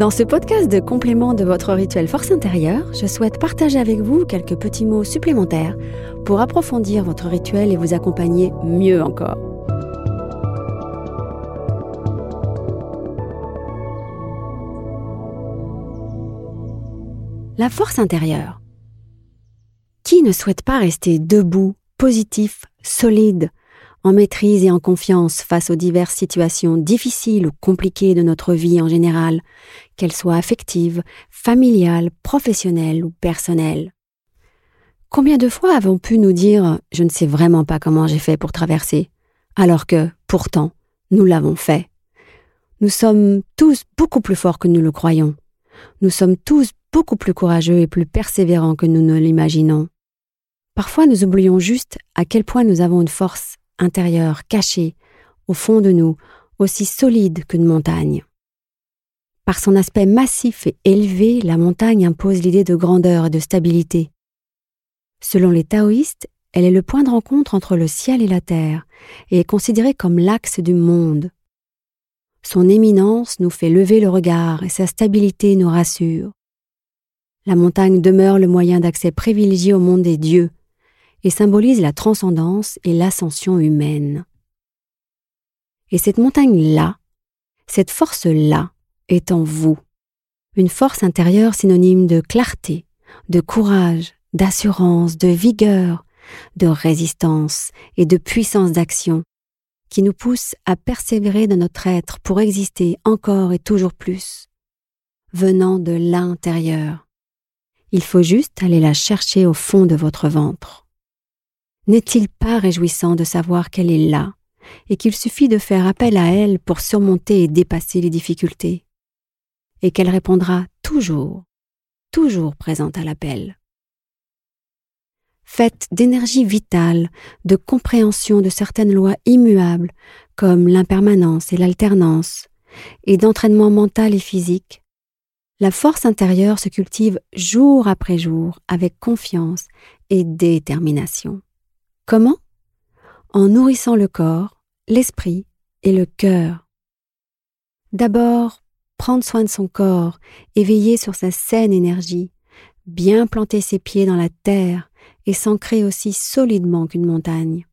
Dans ce podcast de complément de votre rituel force intérieure, je souhaite partager avec vous quelques petits mots supplémentaires pour approfondir votre rituel et vous accompagner mieux encore. La force intérieure. Qui ne souhaite pas rester debout, positif, solide, en maîtrise et en confiance face aux diverses situations difficiles ou compliquées de notre vie en général, qu'elles soient affectives, familiales, professionnelles ou personnelles. Combien de fois avons pu nous dire ⁇ Je ne sais vraiment pas comment j'ai fait pour traverser ⁇ alors que, pourtant, nous l'avons fait. Nous sommes tous beaucoup plus forts que nous le croyons. Nous sommes tous beaucoup plus courageux et plus persévérants que nous ne l'imaginons. Parfois nous oublions juste à quel point nous avons une force intérieure cachée au fond de nous, aussi solide qu'une montagne. Par son aspect massif et élevé, la montagne impose l'idée de grandeur et de stabilité. Selon les taoïstes, elle est le point de rencontre entre le ciel et la terre et est considérée comme l'axe du monde. Son éminence nous fait lever le regard et sa stabilité nous rassure. La montagne demeure le moyen d'accès privilégié au monde des dieux et symbolise la transcendance et l'ascension humaine. Et cette montagne-là, cette force-là, est en vous. Une force intérieure synonyme de clarté, de courage, d'assurance, de vigueur, de résistance et de puissance d'action, qui nous pousse à persévérer dans notre être pour exister encore et toujours plus, venant de l'intérieur. Il faut juste aller la chercher au fond de votre ventre. N'est-il pas réjouissant de savoir qu'elle est là et qu'il suffit de faire appel à elle pour surmonter et dépasser les difficultés? Et qu'elle répondra toujours, toujours présente à l'appel. Faite d'énergie vitale, de compréhension de certaines lois immuables comme l'impermanence et l'alternance, et d'entraînement mental et physique, la force intérieure se cultive jour après jour avec confiance et détermination. Comment? En nourrissant le corps, l'esprit et le cœur. D'abord, prendre soin de son corps et veiller sur sa saine énergie, bien planter ses pieds dans la terre et s'ancrer aussi solidement qu'une montagne.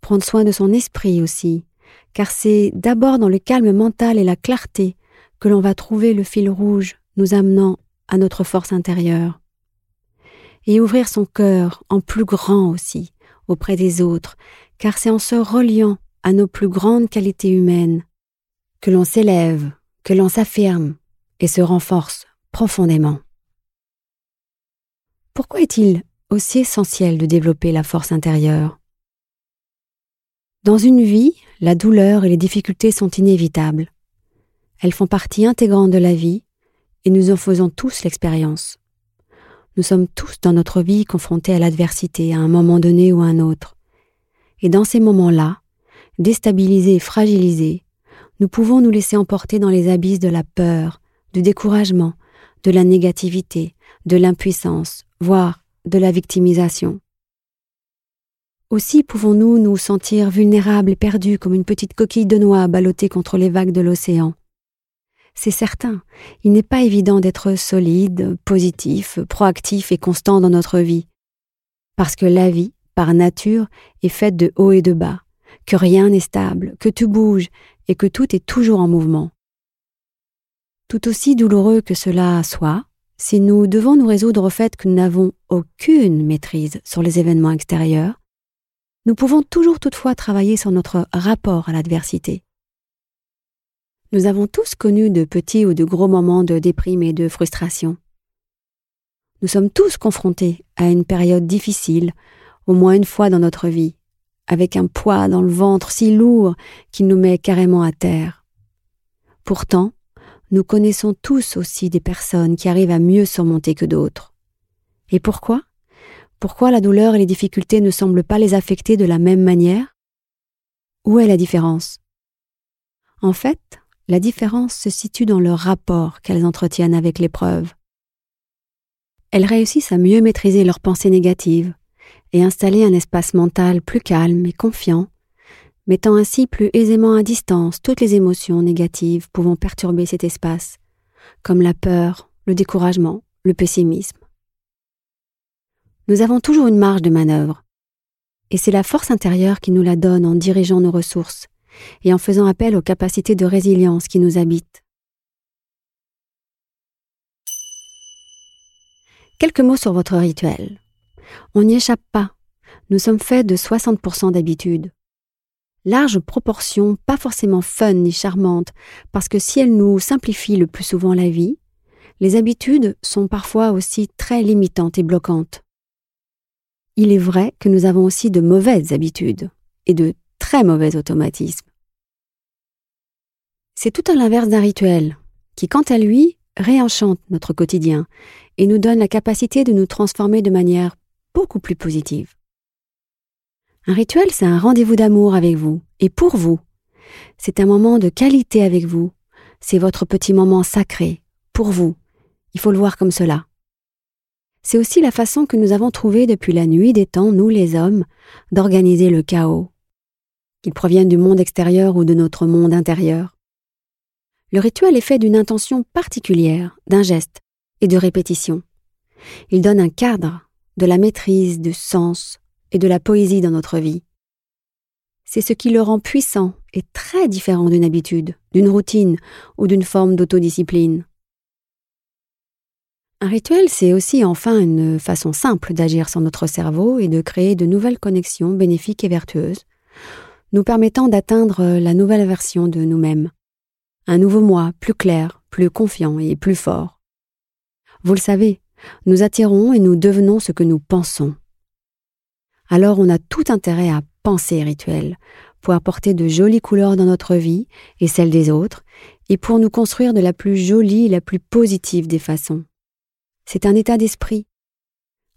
Prendre soin de son esprit aussi, car c'est d'abord dans le calme mental et la clarté que l'on va trouver le fil rouge nous amenant à notre force intérieure. Et ouvrir son cœur en plus grand aussi auprès des autres, car c'est en se reliant à nos plus grandes qualités humaines que l'on s'élève que l'on s'affirme et se renforce profondément. Pourquoi est-il aussi essentiel de développer la force intérieure? Dans une vie, la douleur et les difficultés sont inévitables. Elles font partie intégrante de la vie et nous en faisons tous l'expérience. Nous sommes tous dans notre vie confrontés à l'adversité à un moment donné ou à un autre. Et dans ces moments-là, déstabilisés et fragilisés, nous pouvons nous laisser emporter dans les abysses de la peur, du découragement, de la négativité, de l'impuissance, voire de la victimisation. Aussi pouvons-nous nous sentir vulnérables et perdus comme une petite coquille de noix ballottée contre les vagues de l'océan. C'est certain, il n'est pas évident d'être solide, positif, proactif et constant dans notre vie. Parce que la vie, par nature, est faite de hauts et de bas, que rien n'est stable, que tout bouge et que tout est toujours en mouvement. Tout aussi douloureux que cela soit, si nous devons nous résoudre au fait que nous n'avons aucune maîtrise sur les événements extérieurs, nous pouvons toujours toutefois travailler sur notre rapport à l'adversité. Nous avons tous connu de petits ou de gros moments de déprime et de frustration. Nous sommes tous confrontés à une période difficile, au moins une fois dans notre vie, avec un poids dans le ventre si lourd qu'il nous met carrément à terre. Pourtant, nous connaissons tous aussi des personnes qui arrivent à mieux surmonter que d'autres. Et pourquoi? Pourquoi la douleur et les difficultés ne semblent pas les affecter de la même manière? Où est la différence? En fait, la différence se situe dans le rapport qu'elles entretiennent avec l'épreuve. Elles réussissent à mieux maîtriser leurs pensées négatives, et installer un espace mental plus calme et confiant, mettant ainsi plus aisément à distance toutes les émotions négatives pouvant perturber cet espace, comme la peur, le découragement, le pessimisme. Nous avons toujours une marge de manœuvre, et c'est la force intérieure qui nous la donne en dirigeant nos ressources et en faisant appel aux capacités de résilience qui nous habitent. Quelques mots sur votre rituel. On n'y échappe pas. Nous sommes faits de 60% d'habitude. Large proportion, pas forcément fun ni charmante, parce que si elles nous simplifient le plus souvent la vie, les habitudes sont parfois aussi très limitantes et bloquantes. Il est vrai que nous avons aussi de mauvaises habitudes et de mauvais automatismes. C'est tout à l'inverse d'un rituel, qui quant à lui réenchante notre quotidien et nous donne la capacité de nous transformer de manière beaucoup plus positive. Un rituel, c'est un rendez-vous d'amour avec vous et pour vous. C'est un moment de qualité avec vous. C'est votre petit moment sacré, pour vous. Il faut le voir comme cela. C'est aussi la façon que nous avons trouvée depuis la nuit des temps, nous les hommes, d'organiser le chaos, qu'il provienne du monde extérieur ou de notre monde intérieur. Le rituel est fait d'une intention particulière, d'un geste et de répétition. Il donne un cadre, de la maîtrise, du sens et de la poésie dans notre vie. C'est ce qui le rend puissant et très différent d'une habitude, d'une routine ou d'une forme d'autodiscipline. Un rituel, c'est aussi enfin une façon simple d'agir sur notre cerveau et de créer de nouvelles connexions bénéfiques et vertueuses, nous permettant d'atteindre la nouvelle version de nous-mêmes. Un nouveau moi, plus clair, plus confiant et plus fort. Vous le savez, nous attirons et nous devenons ce que nous pensons. Alors on a tout intérêt à penser rituel, pour apporter de jolies couleurs dans notre vie et celle des autres, et pour nous construire de la plus jolie et la plus positive des façons. C'est un état d'esprit,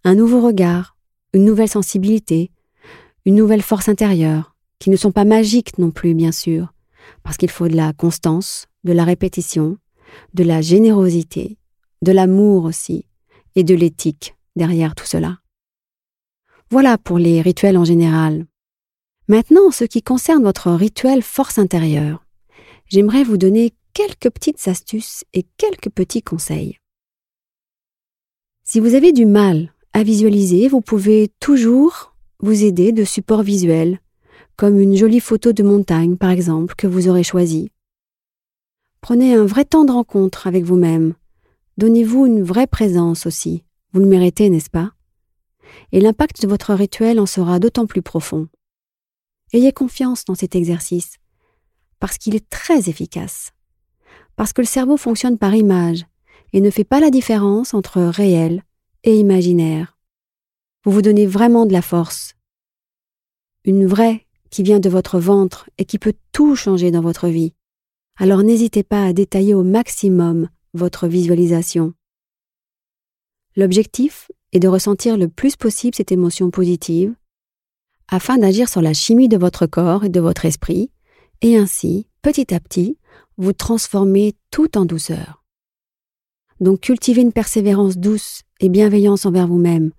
un nouveau regard, une nouvelle sensibilité, une nouvelle force intérieure, qui ne sont pas magiques non plus, bien sûr, parce qu'il faut de la constance, de la répétition, de la générosité, de l'amour aussi, et de l'éthique derrière tout cela. Voilà pour les rituels en général. Maintenant, en ce qui concerne votre rituel force intérieure, j'aimerais vous donner quelques petites astuces et quelques petits conseils. Si vous avez du mal à visualiser, vous pouvez toujours vous aider de supports visuels, comme une jolie photo de montagne par exemple que vous aurez choisie. Prenez un vrai temps de rencontre avec vous-même. Donnez-vous une vraie présence aussi. Vous le méritez, n'est-ce pas? Et l'impact de votre rituel en sera d'autant plus profond. Ayez confiance dans cet exercice, parce qu'il est très efficace. Parce que le cerveau fonctionne par image et ne fait pas la différence entre réel et imaginaire. Vous vous donnez vraiment de la force. Une vraie qui vient de votre ventre et qui peut tout changer dans votre vie. Alors n'hésitez pas à détailler au maximum votre visualisation. L'objectif est de ressentir le plus possible cette émotion positive afin d'agir sur la chimie de votre corps et de votre esprit et ainsi, petit à petit, vous transformer tout en douceur. Donc cultivez une persévérance douce et bienveillance envers vous-même,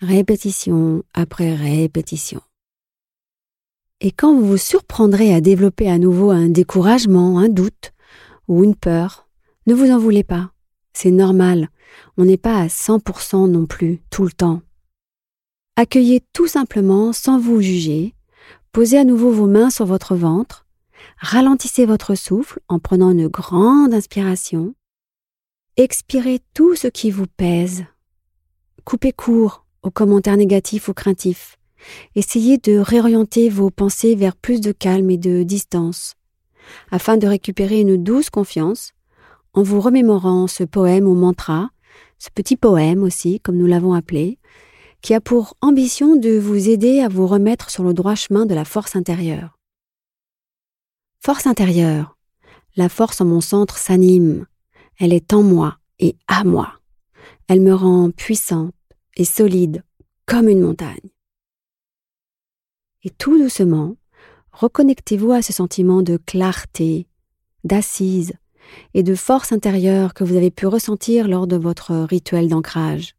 répétition après répétition. Et quand vous vous surprendrez à développer à nouveau un découragement, un doute ou une peur, ne vous en voulez pas. C'est normal. On n'est pas à 100% non plus tout le temps. Accueillez tout simplement sans vous juger. Posez à nouveau vos mains sur votre ventre. Ralentissez votre souffle en prenant une grande inspiration. Expirez tout ce qui vous pèse. Coupez court aux commentaires négatifs ou craintifs. Essayez de réorienter vos pensées vers plus de calme et de distance, afin de récupérer une douce confiance en vous remémorant ce poème ou mantra, ce petit poème aussi, comme nous l'avons appelé, qui a pour ambition de vous aider à vous remettre sur le droit chemin de la force intérieure. Force intérieure. La force en mon centre s'anime. Elle est en moi et à moi. Elle me rend puissante et solide comme une montagne. Et tout doucement, reconnectez-vous à ce sentiment de clarté, d'assise et de force intérieure que vous avez pu ressentir lors de votre rituel d'ancrage.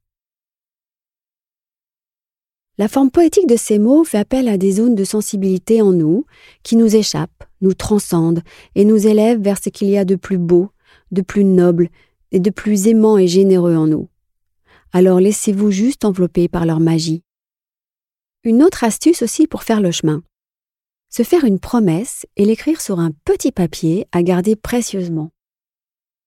La forme poétique de ces mots fait appel à des zones de sensibilité en nous qui nous échappent, nous transcendent et nous élèvent vers ce qu'il y a de plus beau, de plus noble et de plus aimant et généreux en nous. Alors laissez-vous juste envelopper par leur magie. Une autre astuce aussi pour faire le chemin. Se faire une promesse et l'écrire sur un petit papier à garder précieusement.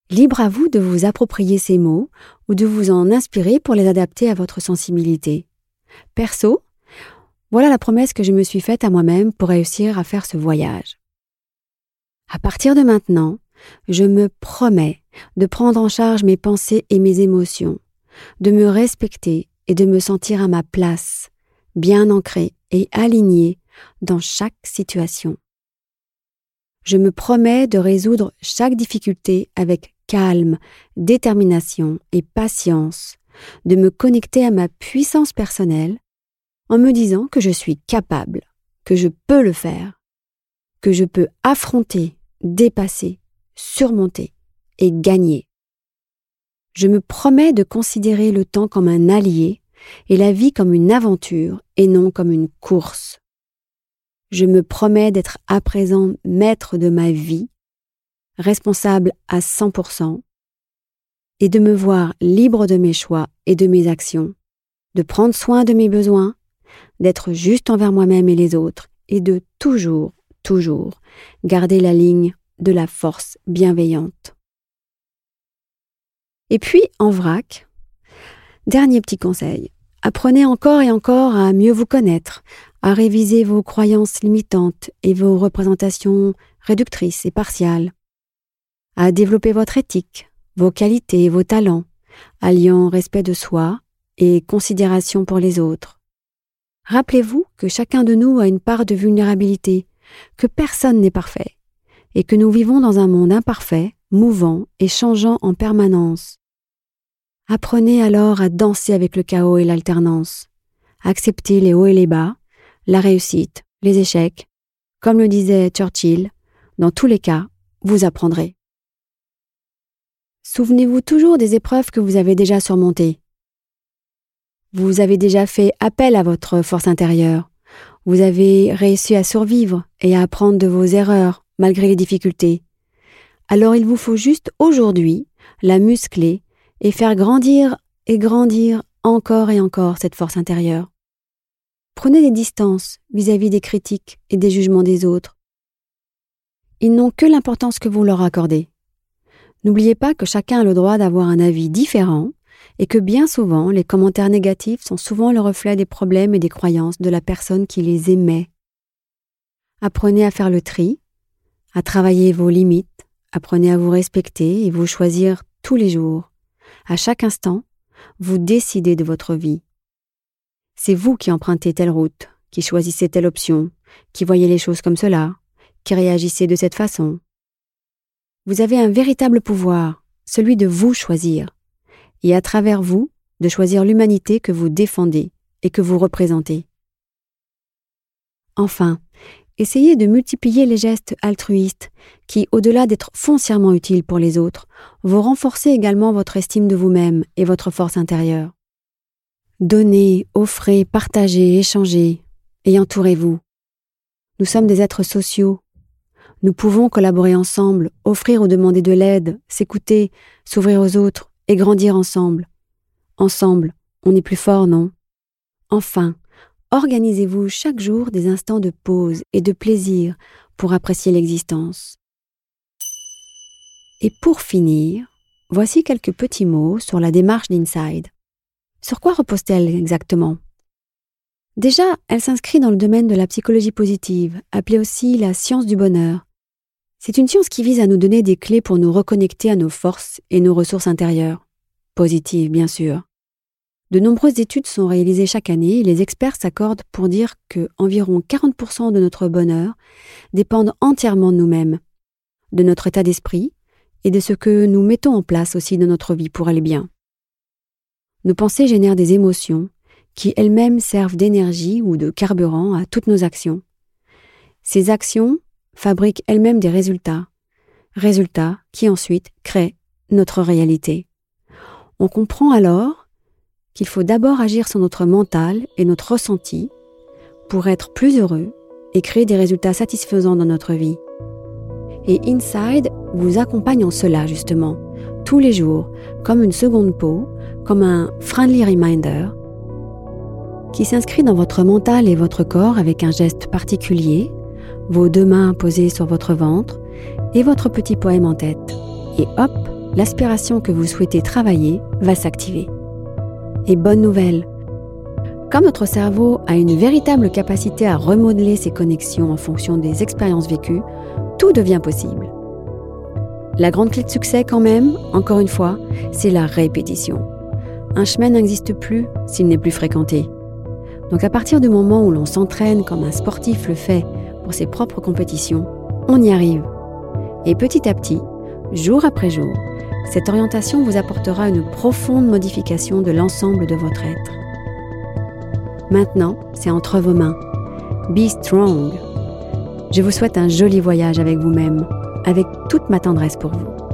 Libre à vous de vous approprier ces mots ou de vous en inspirer pour les adapter à votre sensibilité. Perso, voilà la promesse que je me suis faite à moi-même pour réussir à faire ce voyage. À partir de maintenant, je me promets de prendre en charge mes pensées et mes émotions, de me respecter et de me sentir à ma place, bien ancrée et alignée dans chaque situation. Je me promets de résoudre chaque difficulté avec calme, détermination et patience, de me connecter à ma puissance personnelle en me disant que je suis capable, que je peux le faire, que je peux affronter, dépasser, surmonter et gagner. Je me promets de considérer le temps comme un allié et la vie comme une aventure et non comme une course. Je me promets d'être à présent maître de ma vie, responsable à 100%, et de me voir libre de mes choix et de mes actions, de prendre soin de mes besoins, d'être juste envers moi-même et les autres, et de toujours, toujours garder la ligne de la force bienveillante. Et puis, en vrac, dernier petit conseil. Apprenez encore et encore à mieux vous connaître, à réviser vos croyances limitantes et vos représentations réductrices et partiales, à développer votre éthique, vos qualités et vos talents, alliant respect de soi et considération pour les autres. Rappelez-vous que chacun de nous a une part de vulnérabilité, que personne n'est parfait, et que nous vivons dans un monde imparfait, mouvant et changeant en permanence. Apprenez alors à danser avec le chaos et l'alternance. Acceptez les hauts et les bas, la réussite, les échecs. Comme le disait Churchill, dans tous les cas, vous apprendrez. Souvenez-vous toujours des épreuves que vous avez déjà surmontées. Vous avez déjà fait appel à votre force intérieure. Vous avez réussi à survivre et à apprendre de vos erreurs malgré les difficultés. Alors il vous faut juste aujourd'hui la muscler et faire grandir et grandir encore et encore cette force intérieure. Prenez des distances vis-à-vis des critiques et des jugements des autres. Ils n'ont que l'importance que vous leur accordez. N'oubliez pas que chacun a le droit d'avoir un avis différent et que bien souvent les commentaires négatifs sont souvent le reflet des problèmes et des croyances de la personne qui les émet. Apprenez à faire le tri à travailler vos limites, apprenez à vous respecter et vous choisir tous les jours. À chaque instant, vous décidez de votre vie. C'est vous qui empruntez telle route, qui choisissez telle option, qui voyez les choses comme cela, qui réagissez de cette façon. Vous avez un véritable pouvoir, celui de vous choisir, et à travers vous, de choisir l'humanité que vous défendez et que vous représentez. Enfin, Essayez de multiplier les gestes altruistes qui, au-delà d'être foncièrement utiles pour les autres, vont renforcer également votre estime de vous-même et votre force intérieure. Donnez, offrez, partagez, échangez et entourez-vous. Nous sommes des êtres sociaux. Nous pouvons collaborer ensemble, offrir ou demander de l'aide, s'écouter, s'ouvrir aux autres et grandir ensemble. Ensemble, on est plus fort, non? Enfin, organisez-vous chaque jour des instants de pause et de plaisir pour apprécier l'existence. Et pour finir, voici quelques petits mots sur la démarche d'Inside. Sur quoi repose-t-elle exactement? Déjà, elle s'inscrit dans le domaine de la psychologie positive, appelée aussi la science du bonheur. C'est une science qui vise à nous donner des clés pour nous reconnecter à nos forces et nos ressources intérieures. Positives, bien sûr. De nombreuses études sont réalisées chaque année et les experts s'accordent pour dire que environ 40% de notre bonheur dépendent entièrement de nous-mêmes, de notre état d'esprit et de ce que nous mettons en place aussi dans notre vie pour aller bien. Nos pensées génèrent des émotions qui elles-mêmes servent d'énergie ou de carburant à toutes nos actions. Ces actions fabriquent elles-mêmes des résultats, résultats qui ensuite créent notre réalité. On comprend alors qu'il faut d'abord agir sur notre mental et notre ressenti pour être plus heureux et créer des résultats satisfaisants dans notre vie. Et Inside vous accompagne en cela justement, tous les jours, comme une seconde peau, comme un friendly reminder, qui s'inscrit dans votre mental et votre corps avec un geste particulier, vos deux mains posées sur votre ventre et votre petit poème en tête. Et hop, l'aspiration que vous souhaitez travailler va s'activer. Et bonne nouvelle, comme notre cerveau a une véritable capacité à remodeler ses connexions en fonction des expériences vécues, tout devient possible. La grande clé de succès quand même, encore une fois, c'est la répétition. Un chemin n'existe plus s'il n'est plus fréquenté. Donc à partir du moment où l'on s'entraîne comme un sportif le fait pour ses propres compétitions, on y arrive. Et petit à petit, jour après jour, cette orientation vous apportera une profonde modification de l'ensemble de votre être. Maintenant, c'est entre vos mains. Be strong. Je vous souhaite un joli voyage avec vous-même, avec toute ma tendresse pour vous.